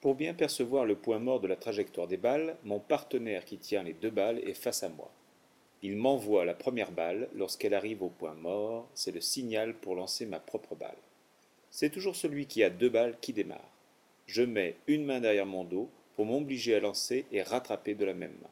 Pour bien percevoir le point mort de la trajectoire des balles, mon partenaire qui tient les deux balles est face à moi. Il m'envoie la première balle, lorsqu'elle arrive au point mort, c'est le signal pour lancer ma propre balle. C'est toujours celui qui a deux balles qui démarre. Je mets une main derrière mon dos pour m'obliger à lancer et rattraper de la même main.